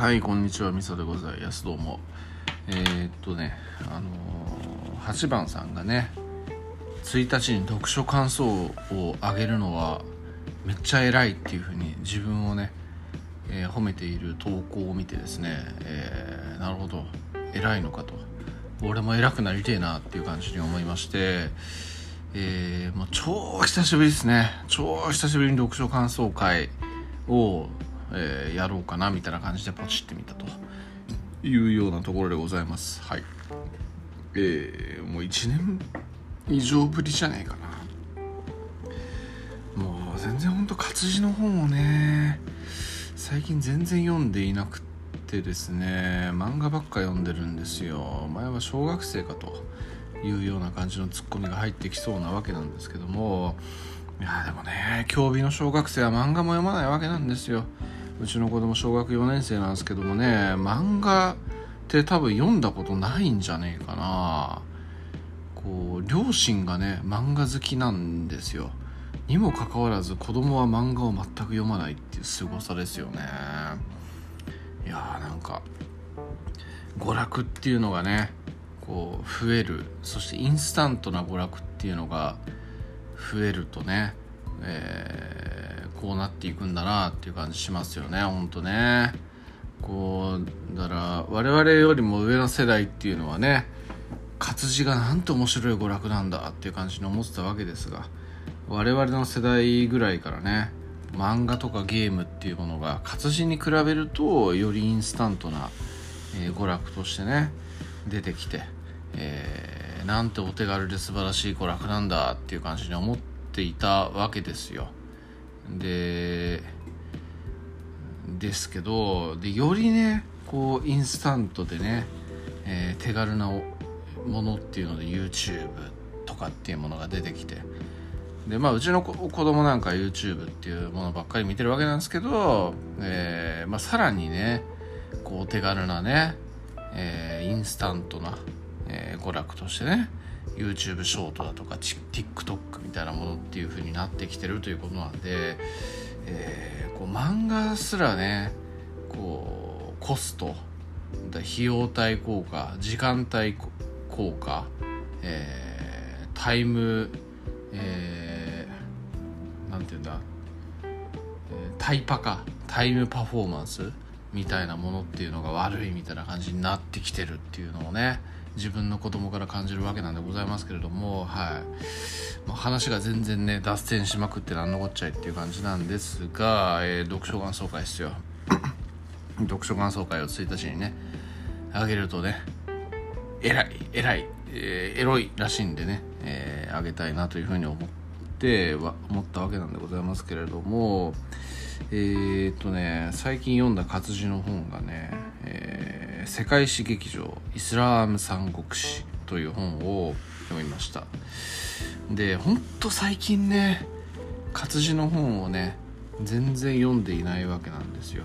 はいこんにちは。みそでございます。どうも。えー、っとねあのー、8番さんがね1日に読書感想を上げるのはめっちゃ偉いっていうふうに自分をね、えー、褒めている投稿を見てですね、え、なるほど。偉いのかと。俺も偉くなりてえなっていう感じに思いましてえー、もう超久しぶりですね。超久しぶりに読書感想会を、えー、やろうかなみたいな感じでポチってみたというようなところでございます。はい。えー、もう1年以上ぶりじゃねえかな。もう全然ほんと活字の本をね最近全然読んでいなくてですね漫画ばっか読んでるんですよ。前は小学生かというような感じのツッコミが入ってきそうなわけなんですけども。いやでもね競技の小学生は漫画も読まないわけなんですよ。うちの子供小学4年生なんですけどもね漫画って多分読んだことないんじゃねえかな。こう両親がね漫画好きなんですよ。にもかかわらず子供は漫画を全く読まないっていう凄さですよね。いやーなんか娯楽っていうのがねこう増える。そしてインスタントな娯楽っていうのが増えるとね、えー、こうなっていくんだなっていう感じしますよねほんとね。こうだから我々よりも上の世代っていうのはね活字がなんと面白い娯楽なんだっていう感じに思ってたわけですが我々の世代ぐらいからね漫画とかゲームっていうものが活字に比べるとよりインスタントな、えー、娯楽としてね出てきてえー、なんてお手軽で素晴らしい娯楽なんだっていう感じに思っていたわけですよ。でですけどでよりねこうインスタントでね、えー、手軽なものっていうので YouTube とかっていうものが出てきてでまあうちの子供なんか YouTube っていうものばっかり見てるわけなんですけど、えーまあ、さらにねこう手軽なね、えー、インスタントなえー、娯楽としてね YouTube ショートだとか TikTok みたいなものっていう風になってきてるということなんで、えー、こう漫画すらねこうコスト費用対効果時間帯効果、えー、タイム、えー、なんて言うんだ、タイパかタイムパフォーマンスみたいなものっていうのが悪いみたいな感じになってきてるっていうのをね自分の子供から感じるわけなんでございますけれども、はい。話が全然ね、脱線しまくってなんのこっちゃいっていう感じなんですが、えー、読書感想会ですよ。読書感想会を1日にね、あげるとね、偉い、偉い、えー、エロいらしいんでね、えー、あげたいなというふうに思っては、思ったわけなんでございますけれども、えー、っとね、最近読んだ活字の本がね、えー世界史劇場イスラーム三国史という本を読みました。でほんと最近ね活字の本をね全然読んでいないわけなんですよ。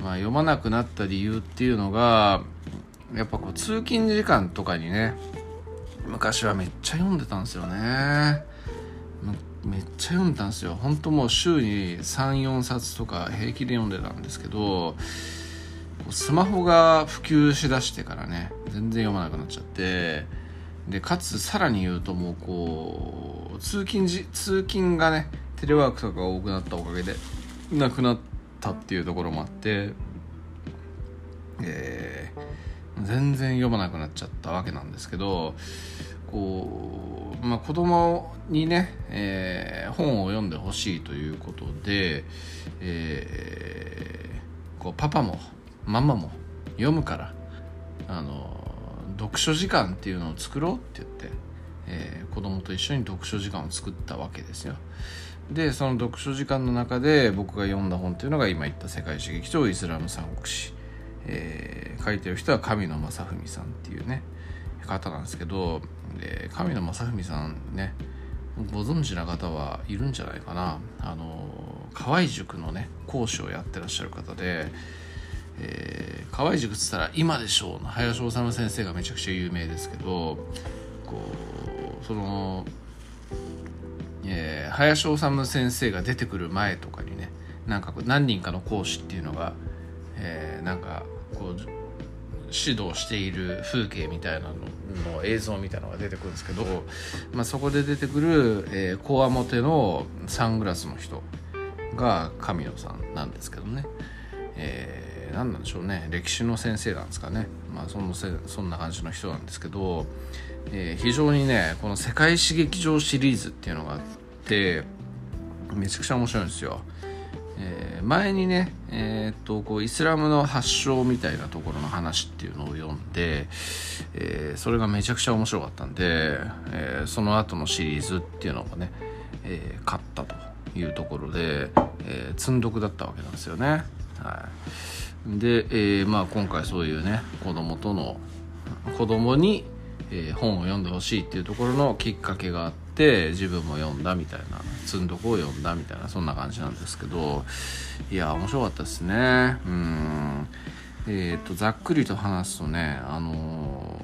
まあ読まなくなった理由っていうのがやっぱこう通勤時間とかにね昔はめっちゃ読んでたんですよね。めっちゃ読んでたんですよ。本当もう週に34冊とか平気で読んでたんですけどスマホが普及しだしてからね全然読まなくなっちゃってでかつさらに言うともうこう通勤時通勤がねテレワークとかが多くなったおかげでなくなったっていうところもあって、えー、全然読まなくなっちゃったわけなんですけどこう、まあ、子供にね、えー、本を読んでほしいということで、えー、こうパパもママも読むから。あの読書時間っていうのを作ろうって言って、えー、子供と一緒に読書時間を作ったわけですよ。でその読書時間の中で僕が読んだ本っていうのが今言った世界史劇場イスラム三国史、えー、書いてる人は神野正文さんっていうね方なんですけどで神野正文さんねご存知な方はいるんじゃないかな。あの河合塾のね講師をやってらっしゃる方でえー、河合塾っつったら「今でしょう」の林修先生がめちゃくちゃ有名ですけどこうその、えー、林修先生が出てくる前とかにねなんか何人かの講師っていうのが、えー、なんかこう指導している風景みたいなのの映像みたいなのが出てくるんですけど、まあ、そこで出てくる、えー、こわもてのサングラスの人が神野さんなんですけどね、えー、何なんでしょうね歴史の先生なんですかね、まあ、そのせそんな感じの人なんですけど、えー、非常にねこの世界史劇場シリーズっていうのがあってめちゃくちゃ面白いんですよ。えー、前にね、えー、っとこうイスラムの発祥みたいなところの話っていうのを読んで、えー、それがめちゃくちゃ面白かったんで、えその後のシリーズっていうのがね、え買ったというところで、え積んどくだったわけなんですよね。はい、で、えまあ、今回そういうね子供との子供に、え本を読んでほしいっていうところのきっかけがあって自分も読んだみたいな積んどこを読んだみたいなそんな感じなんですけどいや面白かったですね。うん。えっ、ー、とざっくりと話すとねあの、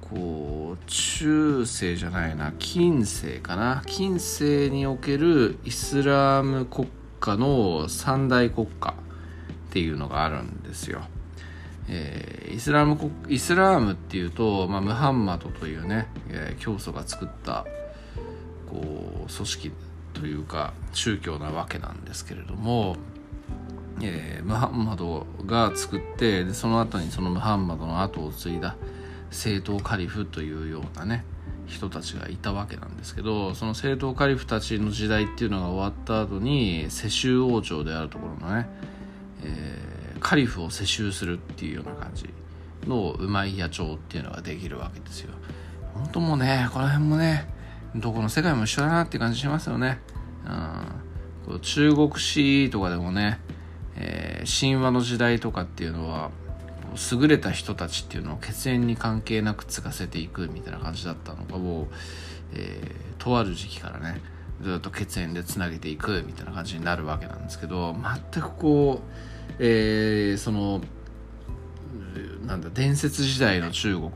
こう中世じゃないな近世かな。近世におけるイスラム国家の三大国家。っていうのがあるんですよ。えー、イスラムイスラームっていうと、まあ、ムハンマドというね、えー、教祖が作ったこう組織というか宗教なわけなんですけれども、えー、ムハンマドが作ってでその後にそのムハンマドの後を継いだ正統カリフというようなね人たちがいたわけなんですけどその正統カリフたちの時代っていうのが終わった後に世襲王朝であるところのね、えーカリフを世襲するっていうような感じのうまい野鳥っていうのができるわけですよ。本当もうねこの辺もねどこの世界も一緒だなって感じしますよね。うん。中国史とかでもね、えー、神話の時代とかっていうのは優れた人たちっていうのを血縁に関係なく継がせていくみたいな感じだったのがもう、えー、とある時期からねずっと血縁でつなげていくみたいな感じになるわけなんですけど全くこうえー、そのなんだ伝説時代の中国、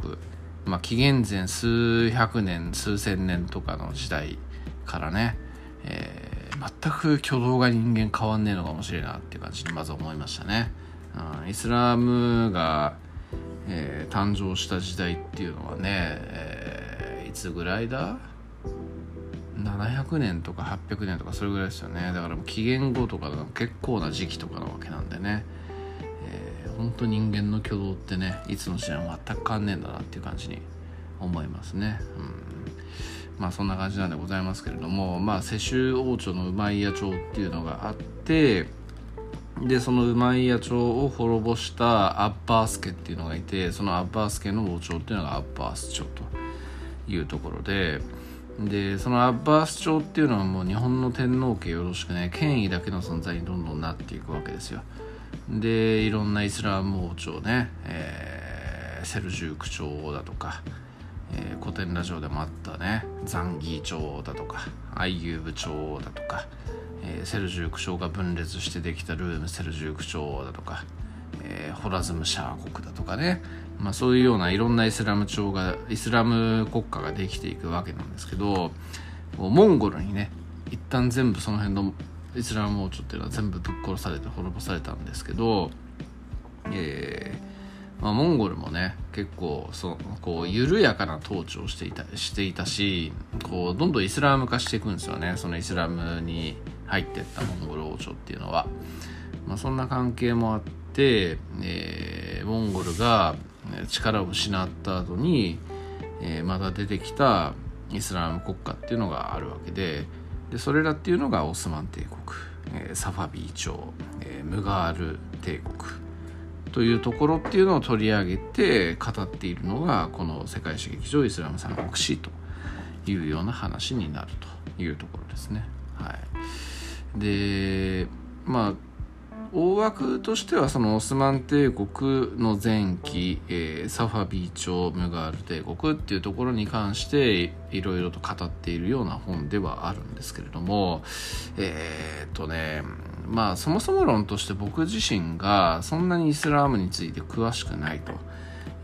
まあ、紀元前数百年数千年とかの時代からね、えー、全く挙動が人間変わんねえのかもしれないなっていう感じにまず思いましたね。うん、イスラムが、えー、誕生した時代っていうのはね、えー、いつぐらいだ？700年とか800年とかそれぐらいですよね。だから紀元後とか結構な時期とかなわけなんでね、えー、本当人間の挙動ってねいつの時代も全く変わんねえんだなっていう感じに思いますね。うん。まあそんな感じなんでございますけれどもまあ世襲王朝のウマイヤ朝っていうのがあってでそのウマイヤ朝を滅ぼしたアッバース家っていうのがいてそのアッバース家の王朝っていうのがアッバース朝というところででそのアッバース朝っていうのはもう日本の天皇家よろしくね権威だけの存在にどんどんなっていくわけですよ。でいろんなイスラム王朝ね、えー、セルジューク朝だとか、えー、古典ラジオでもあったねザンギー朝だとかアイユーブ朝だとか、えー、セルジューク朝が分裂してできたルームセルジューク朝だとか、えー、ホラズムシャー国だとかねまあ、そういうようないろんなイスラム朝がイスラム国家ができていくわけなんですけどモンゴルにね一旦全部その辺のイスラム王朝っていうのは全部ぶっ殺されて滅ぼされたんですけど、えーまあ、モンゴルもね結構そのこう緩やかな統治をしていたしていたしこうどんどんイスラム化していくんですよね。そのイスラムに入っていったモンゴル王朝っていうのは、まあ、そんな関係もあって、えー、モンゴルが力を失った後に、えー、また出てきたイスラム国家っていうのがあるわけででそれらっていうのがオスマン帝国、えー、サファビー朝、えー、ムガール帝国というところっていうのを取り上げて語っているのがこの世界史劇場イスラム三国史というような話になるというところですね。はい、でまあ大枠としてはそのオスマン帝国の前期、えー、サファビー朝ムガール帝国っていうところに関していろいろと語っているような本ではあるんですけれどもえー、っとねまあそもそも論として僕自身がそんなにイスラームについて詳しくないと。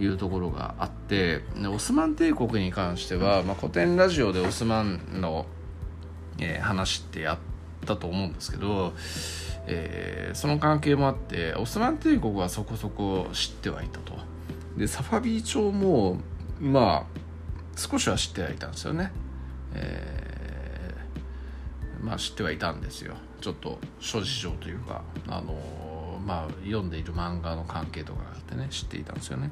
いうところがあってオスマン帝国に関しては、まあ、古典ラジオでオスマンの、えー、話ってやってったと思うんですけど、えー、その関係もあってオスマン帝国はそこそこ知ってはいたと。でサファビー朝もまあ少しは知ってはいたんですよね、えー、まあ知ってはいたんですよ。ちょっと諸事情というかあのまあ、読んでいる漫画の関係とかがあってね知っていたんですよね。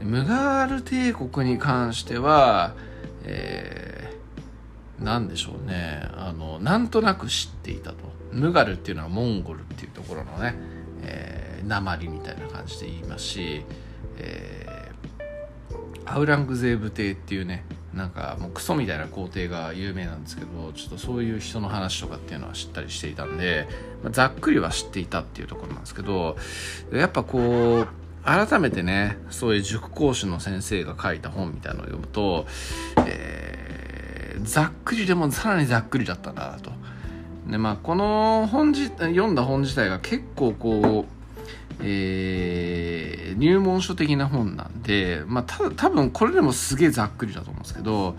ムガール帝国に関しては、えー、何でしょうね。あのなんとなく知っていたと。ムガルっていうのはモンゴルっていうところのね、えー、鉛みたいな感じで言いますし、えー、アウラングゼーブ帝っていうねなんかもうクソみたいな皇帝が有名なんですけどちょっとそういう人の話とかっていうのは知ったりしていたんで、まあ、ざっくりは知っていたっていうところなんですけどやっぱこう改めてねそういう塾講師の先生が書いた本みたいなのを読むと、えー、ざっくりでもさらにざっくりだったんだなと。でまあこの本じ読んだ本自体が結構こうえー、入門書的な本なんで、まあ、た多分これでもすげえざっくりだと思うんですけど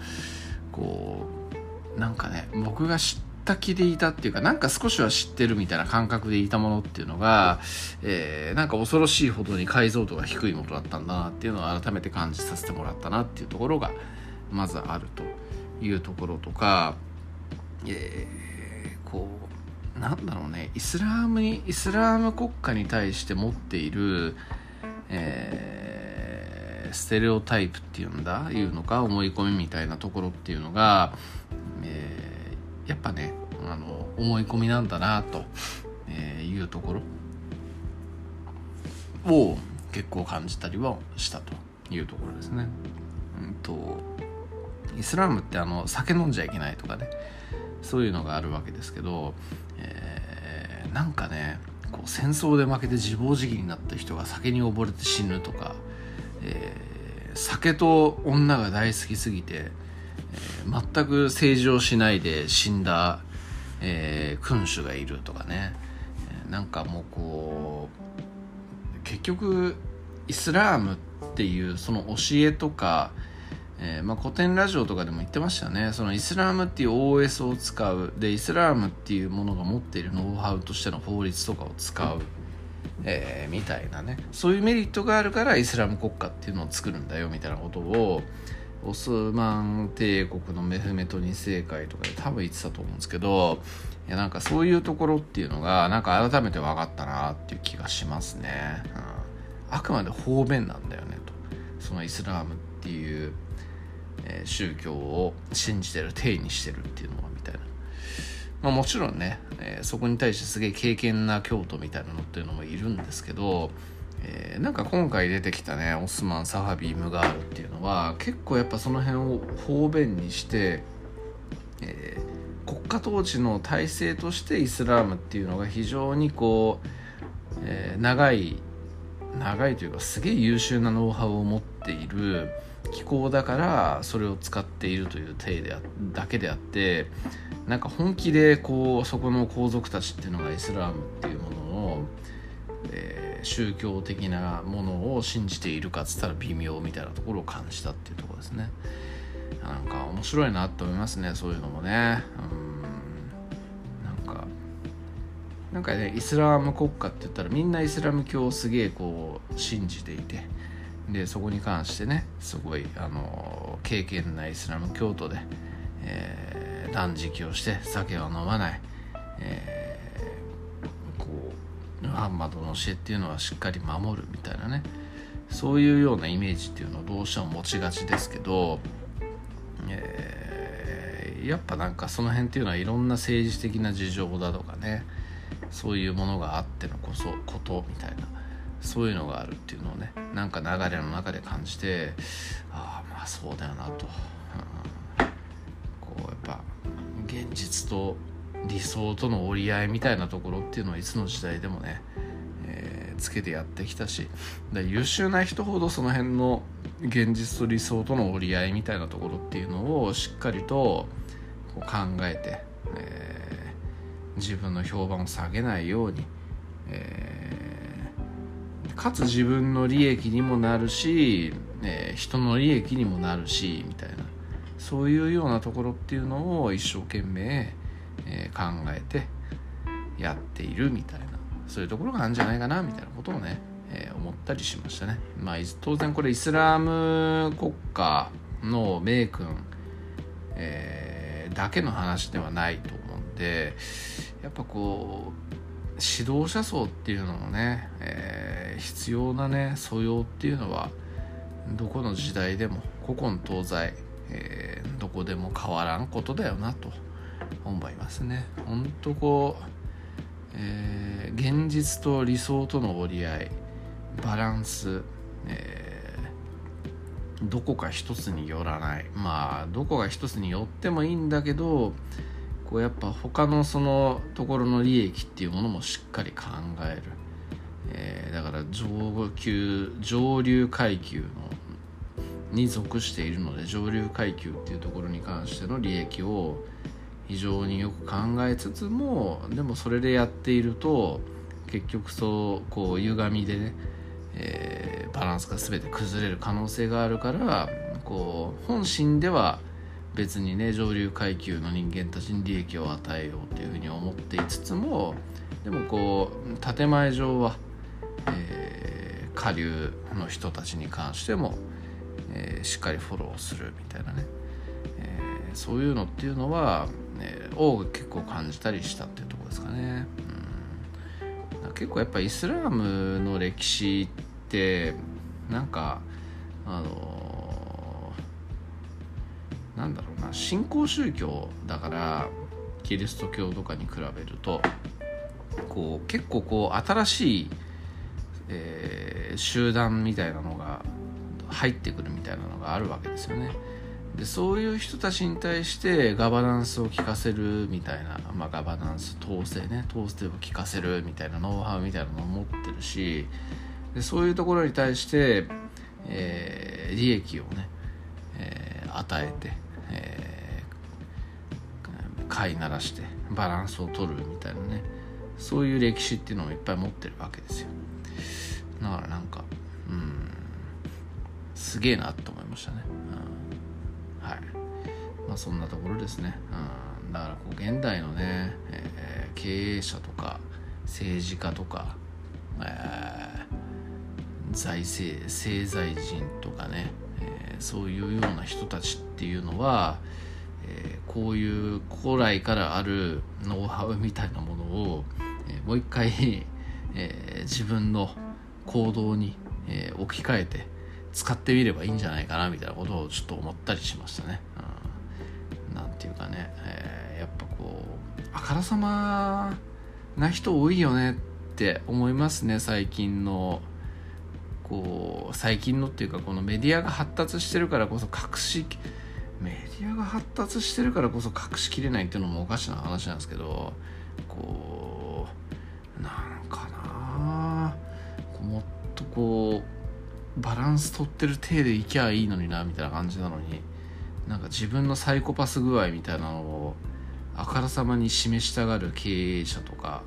こうなんかね僕が知った気でいたっていうかなんか少しは知ってるみたいな感覚でいたものっていうのが、えー、なんか恐ろしいほどに解像度が低いものだったんだなっていうのを改めて感じさせてもらったなっていうところがまずあるというところとか、えー、こうなんだろうね。イスラームにイスラーム国家に対して持っている、えー、ステレオタイプっていうんだ？いうのか思い込みみたいなところっていうのが、えー、やっぱねあの思い込みなんだなと、えいうところを結構感じたりはしたというところですね。うんとイスラムってあの酒飲んじゃいけないとかね。そういうのがあるわけですけど、えー、なんかねこう戦争で負けて自暴自棄になった人が酒に溺れて死ぬとか、えー、酒と女が大好きすぎて、えー、全く政治をしないで死んだ、えー、君主がいるとかね、えー、なんかもうこう結局イスラームっていうその教えとか、えー、まあ、古典ラジオとかでも言ってましたね。そのイスラームっていう OS を使う。でイスラームっていうものが持っているノウハウとしての法律とかを使う、えー、みたいなね。そういうメリットがあるからイスラム国家っていうのを作るんだよみたいなことをオスマン帝国のメフメト2世会とかで多分言ってたと思うんですけどいやなんかそういうところっていうのがなんか改めて分かったなっていう気がしますね、うん、あくまで方便なんだよねと。そのイスラームっていうえー、宗教を信じてる体にしてるっていうのはみたいな、まあ、もちろんね、えー、そこに対してすげえ敬虔な教徒みたいなのっていうのもいるんですけど、えー、なんか今回出てきたねオスマン・サハビー・ムガールっていうのは結構やっぱその辺を方便にして、えー、国家統治の体制としてイスラームっていうのが非常にこう、えー、長い長いというかすげえ優秀なノウハウを持っている気候だからそれを使っているという体でだけであってなんか本気でこうそこの皇族たちっていうのがイスラームっていうものを、えー、宗教的なものを信じているかっつったら微妙みたいなところを感じたっていうとこですね。なんか面白いなと思いますねそういうのもね。うん。なんかなんかねイスラーム国家って言ったらみんなイスラム教をすげえこう信じていてでそこに関してねすごいあの敬虔ないイスラム教徒で、えー、断食をして酒は飲まない、えー、こうムハンマドの教えっていうのはしっかり守るみたいなねそういうようなイメージっていうのをどうしても持ちがちですけど、えー、やっぱなんかその辺っていうのはいろんな政治的な事情だとかねそういうものがあってのこそことみたいな。そういうのがあるっていうのをねなんか流れの中で感じてああまあそうだよなと、うん、こうやっぱ現実と理想との折り合いみたいなところっていうのはいつの時代でもね、えー、つけてやってきたし優秀な人ほどその辺の現実と理想との折り合いみたいなところっていうのをしっかりとこう考えて、えー、自分の評判を下げないように、えーかつ自分の利益にもなるし、え、人の利益にもなるしみたいなそういうようなところっていうのを一生懸命、えー、考えて、やっているみたいなそういうところがあるんじゃないかなみたいなことをね、えー、思ったりしましたね。まあ、当然これイスラム国家の名君、えー、だけの話ではないと思うんでやっぱこう指導者層っていうのもね、えー、必要なね素養っていうのはどこの時代でも古今東西、えー、どこでも変わらんことだよなと思いますね。ほんとこう、えー、現実と理想との折り合いバランス、えー、どこか一つによらないまあどこが一つによってもいいんだけどこうやっぱ他のそのところの利益っていうものもしっかり考える、えー、だから上級上流階級のに属しているので上流階級っていうところに関しての利益を非常によく考えつつもでもそれでやっていると結局そうこう歪みでね、えー、バランスが全て崩れる可能性があるからこう本心では別にね上流階級の人間たちに利益を与えようというふうに思っていつつもでもこう建前上は、えー、下流の人たちに関しても、えー、しっかりフォローするみたいなね、えー、そういうのっていうのは、えー、を結構感じたりしたっていうとこですかね。うん、結構やっぱイスラームの歴史ってなんかあのなんだろうな新興宗教だからキリスト教とかに比べるとこう結構こう新しい、えー、集団みたいなのが入ってくるみたいなのがあるわけですよね。でそういう人たちに対してガバナンスを聞かせるみたいな、まあ、ガバナンス統制ね統制を聞かせるみたいなノウハウみたいなのを持ってるしでそういうところに対して、えー、利益をね、えー、与えて、飼いならしてバランスを取るみたいなね。そういう歴史っていうのをいっぱい持ってるわけですよ。だからなんかうんすげえなと思いましたね、うん、はい。まあそんなところですね、うん、だからこう現代のね、えー、経営者とか政治家とか、えー、財政政財人とかねそういうような人たちっていうのは、こういう古来からあるノウハウみたいなものを、え、もう一回、え、自分の行動に、え置き換えて使ってみればいいんじゃないかなみたいなことをちょっと思ったりしましたね。うん、なんていうかね、えやっぱこうあからさまな人多いよねって思いますね最近のこう最近のっていうかこのメディアが発達してるからこそ隠しメディアが発達してるからこそ隠しきれないっていうのもおかしな話なんですけどこうなんかなもっとこうバランス取ってる体でいきゃいいのになみたいな感じなのになんか自分のサイコパス具合みたいなのをあからさまに示したがる経営者とか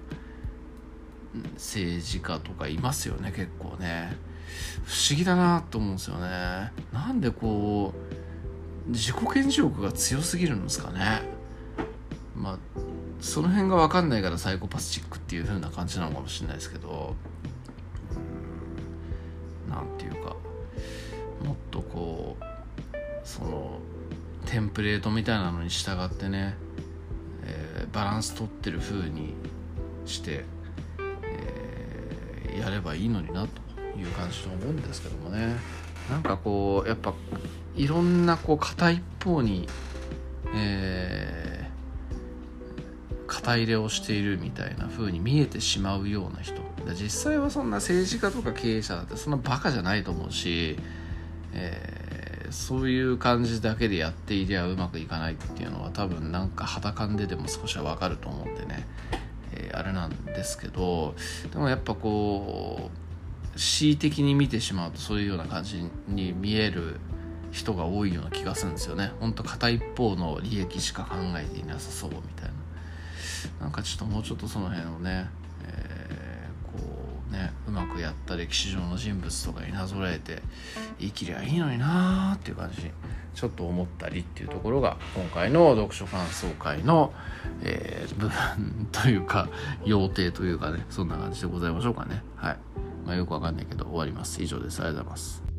政治家とかいますよね結構ね。不思議だなと思うんですよねなんでこう自己顕示欲が強すぎるんですかね。まあその辺が分かんないからサイコパスチックっていう風な感じなのかもしれないですけど。何て言うかもっとこうそのテンプレートみたいなのに従ってね、えー、バランス取ってる風にして、えー、やればいいのになという感じと思うんですけどもね。なんかこうやっぱいろんなこう片一方に、えー、肩入れをしているみたいな風に見えてしまうような人。実際はそんな政治家とか経営者だってそんなバカじゃないと思うし、えー、そういう感じだけでやっていりゃうまくいかないっていうのは多分なんか肌感ででも少しはわかると思うんでね、えー、あれなんですけどでもやっぱこう恣意的に見てしまうとそういうような感じに見える人が多いような気がするんですよね。ほんと片一方の利益しか考えていなさそうみたいな。なんかちょっともうちょっとその辺をね、えー、こうねうまくやった歴史上の人物とかになぞらえて生きりゃいいのになーっていう感じちょっと思ったりっていうところが今回の読書感想会の、えー、部分というか要定というかねそんな感じでございましょうかね。はい。まあよくわかんないけど終わります。以上です。ありがとうございます。